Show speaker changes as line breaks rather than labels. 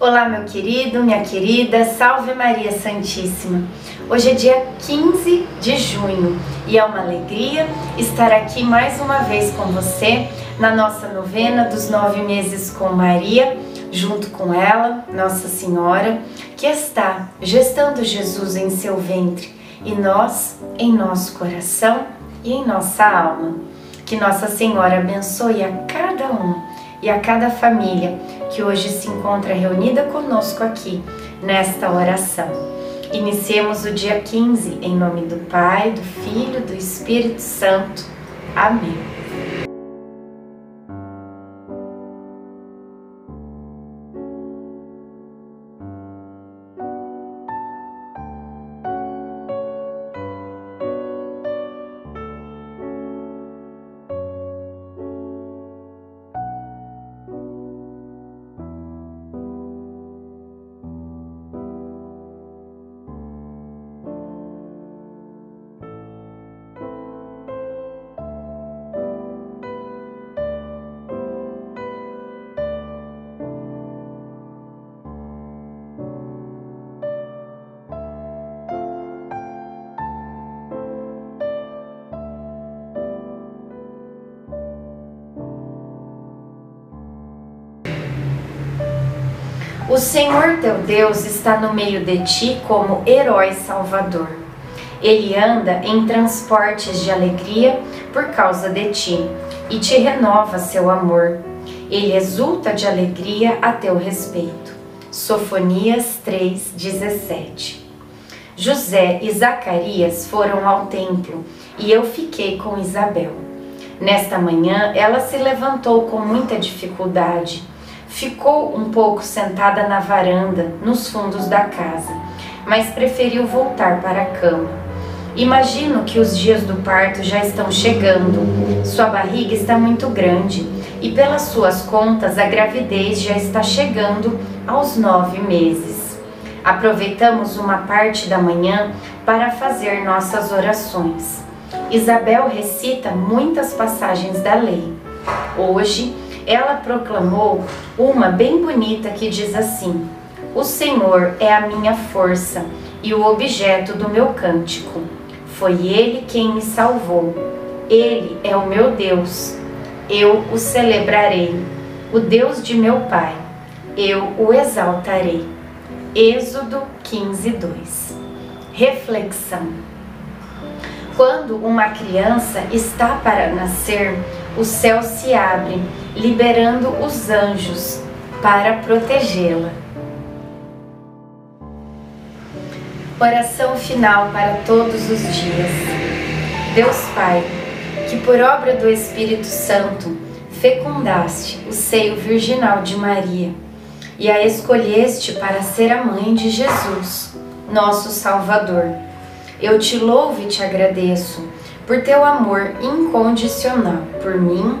Olá, meu querido, minha querida, salve Maria Santíssima. Hoje é dia 15 de junho e é uma alegria estar aqui mais uma vez com você na nossa novena dos nove meses com Maria, junto com ela, Nossa Senhora, que está gestando Jesus em seu ventre e nós em nosso coração e em nossa alma. Que Nossa Senhora abençoe a cada um e a cada família que hoje se encontra reunida conosco aqui nesta oração. Iniciemos o dia 15 em nome do Pai, do Filho, do Espírito Santo. Amém. O Senhor teu Deus está no meio de ti como herói salvador. Ele anda em transportes de alegria por causa de ti e te renova seu amor. Ele exulta de alegria a teu respeito. Sofonias 3:17. José e Zacarias foram ao templo e eu fiquei com Isabel. Nesta manhã ela se levantou com muita dificuldade Ficou um pouco sentada na varanda, nos fundos da casa, mas preferiu voltar para a cama. Imagino que os dias do parto já estão chegando. Sua barriga está muito grande e, pelas suas contas, a gravidez já está chegando aos nove meses. Aproveitamos uma parte da manhã para fazer nossas orações. Isabel recita muitas passagens da lei. Hoje, ela proclamou uma bem bonita que diz assim: O Senhor é a minha força e o objeto do meu cântico. Foi Ele quem me salvou. Ele é o meu Deus. Eu o celebrarei. O Deus de meu Pai. Eu o exaltarei. Êxodo 15, 2. Reflexão. Quando uma criança está para nascer, o céu se abre, liberando os anjos para protegê-la. Oração final para todos os dias. Deus Pai, que por obra do Espírito Santo fecundaste o seio virginal de Maria e a escolheste para ser a mãe de Jesus, nosso Salvador. Eu te louvo e te agradeço por teu amor incondicional por mim,